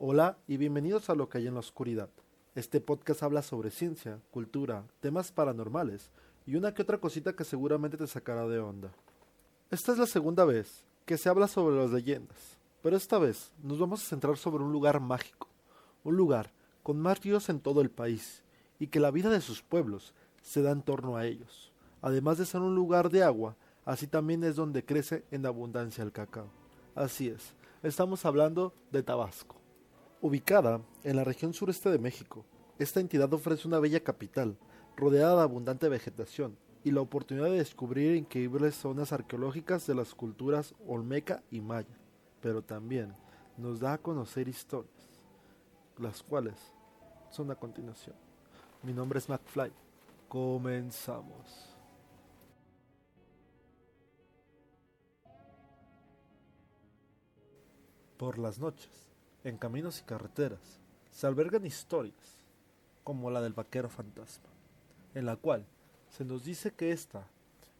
Hola y bienvenidos a Lo que hay en la oscuridad. Este podcast habla sobre ciencia, cultura, temas paranormales y una que otra cosita que seguramente te sacará de onda. Esta es la segunda vez que se habla sobre las leyendas, pero esta vez nos vamos a centrar sobre un lugar mágico, un lugar con más ríos en todo el país y que la vida de sus pueblos se da en torno a ellos. Además de ser un lugar de agua, así también es donde crece en abundancia el cacao. Así es, estamos hablando de Tabasco. Ubicada en la región sureste de México, esta entidad ofrece una bella capital, rodeada de abundante vegetación, y la oportunidad de descubrir increíbles zonas arqueológicas de las culturas olmeca y maya, pero también nos da a conocer historias, las cuales son a continuación. Mi nombre es McFly. Comenzamos. Por las noches, en caminos y carreteras, se albergan historias, como la del vaquero fantasma, en la cual se nos dice que ésta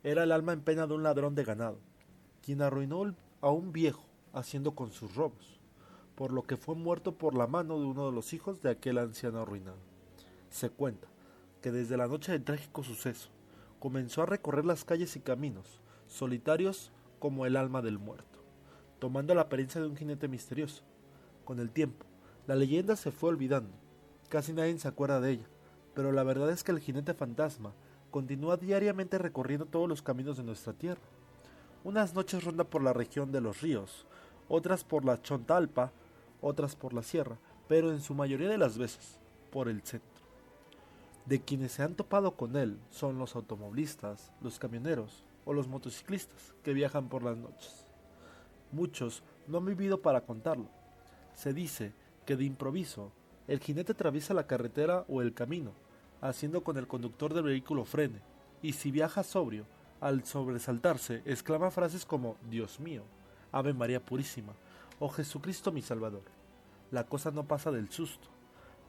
era el alma en pena de un ladrón de ganado, quien arruinó a un viejo haciendo con sus robos, por lo que fue muerto por la mano de uno de los hijos de aquel anciano arruinado. Se cuenta que desde la noche del trágico suceso comenzó a recorrer las calles y caminos, solitarios como el alma del muerto, tomando la apariencia de un jinete misterioso, con el tiempo, la leyenda se fue olvidando. Casi nadie se acuerda de ella, pero la verdad es que el jinete fantasma continúa diariamente recorriendo todos los caminos de nuestra tierra. Unas noches ronda por la región de los ríos, otras por la Chontalpa, otras por la sierra, pero en su mayoría de las veces por el centro. De quienes se han topado con él son los automovilistas, los camioneros o los motociclistas que viajan por las noches. Muchos no han vivido para contarlo, se dice que de improviso el jinete atraviesa la carretera o el camino, haciendo con el conductor del vehículo frene, y si viaja sobrio, al sobresaltarse, exclama frases como Dios mío, Ave María Purísima, o Jesucristo mi Salvador. La cosa no pasa del susto,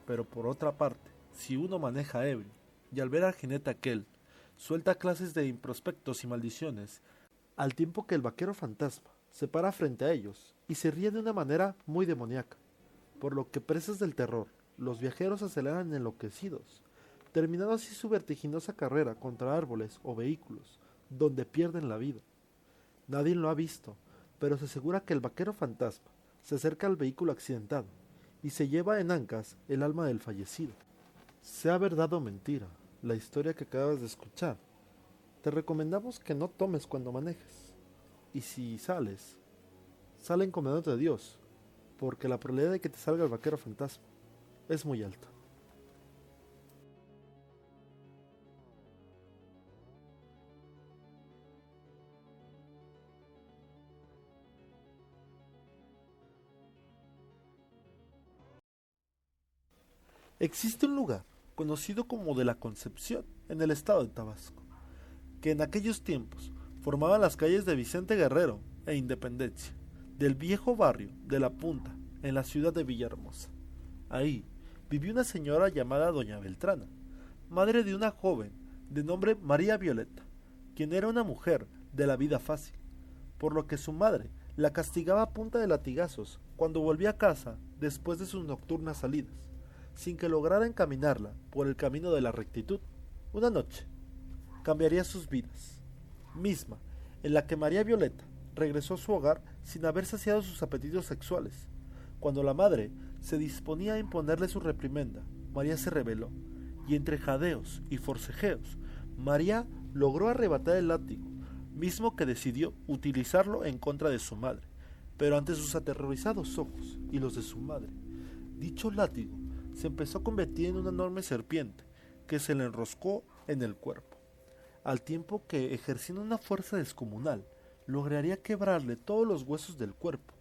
pero por otra parte, si uno maneja ebrio, y al ver al jinete aquel, suelta clases de improspectos y maldiciones, al tiempo que el vaquero fantasma se para frente a ellos y se ríe de una manera muy demoníaca, por lo que presas del terror, los viajeros aceleran enloquecidos, terminando así su vertiginosa carrera contra árboles o vehículos, donde pierden la vida. Nadie lo ha visto, pero se asegura que el vaquero fantasma se acerca al vehículo accidentado y se lleva en ancas el alma del fallecido. Sea verdad o mentira, la historia que acabas de escuchar, te recomendamos que no tomes cuando manejes. Y si sales, sale encomendándote de Dios, porque la probabilidad de que te salga el vaquero fantasma es muy alta. Existe un lugar conocido como de la Concepción en el estado de Tabasco, que en aquellos tiempos formaba las calles de Vicente Guerrero e Independencia del viejo barrio de La Punta, en la ciudad de Villahermosa. Ahí vivió una señora llamada Doña Beltrana, madre de una joven de nombre María Violeta, quien era una mujer de la vida fácil, por lo que su madre la castigaba a punta de latigazos cuando volvía a casa después de sus nocturnas salidas, sin que lograra encaminarla por el camino de la rectitud. Una noche cambiaría sus vidas, misma en la que María Violeta regresó a su hogar sin haber saciado sus apetitos sexuales. Cuando la madre se disponía a imponerle su reprimenda, María se rebeló, y entre jadeos y forcejeos, María logró arrebatar el látigo, mismo que decidió utilizarlo en contra de su madre, pero ante sus aterrorizados ojos y los de su madre. Dicho látigo se empezó a convertir en una enorme serpiente que se le enroscó en el cuerpo, al tiempo que, ejerciendo una fuerza descomunal, lograría quebrarle todos los huesos del cuerpo,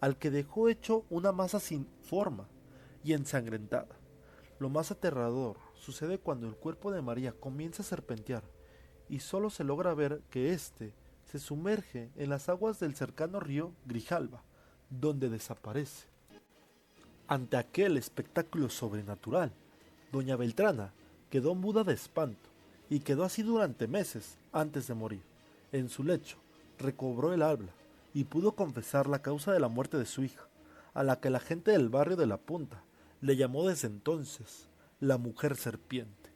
al que dejó hecho una masa sin forma y ensangrentada. Lo más aterrador sucede cuando el cuerpo de María comienza a serpentear y solo se logra ver que éste se sumerge en las aguas del cercano río Grijalba, donde desaparece. Ante aquel espectáculo sobrenatural, doña Beltrana quedó muda de espanto y quedó así durante meses antes de morir, en su lecho, recobró el habla y pudo confesar la causa de la muerte de su hija, a la que la gente del barrio de la punta le llamó desde entonces la mujer serpiente.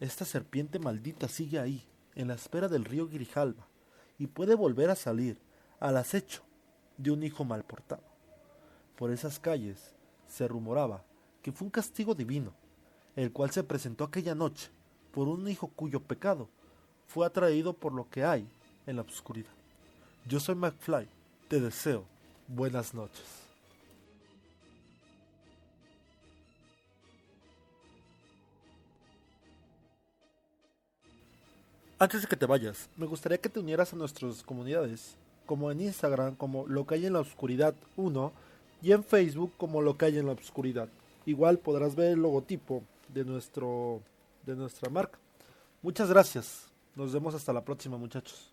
Esta serpiente maldita sigue ahí, en la espera del río Grijalba, y puede volver a salir al acecho de un hijo mal portado. Por esas calles se rumoraba que fue un castigo divino, el cual se presentó aquella noche por un hijo cuyo pecado fue atraído por lo que hay en la oscuridad. Yo soy McFly, te deseo buenas noches. Antes de que te vayas, me gustaría que te unieras a nuestras comunidades, como en Instagram como lo que hay en la oscuridad 1 y en Facebook como lo que hay en la oscuridad. Igual podrás ver el logotipo de nuestro de nuestra marca. Muchas gracias. Nos vemos hasta la próxima, muchachos.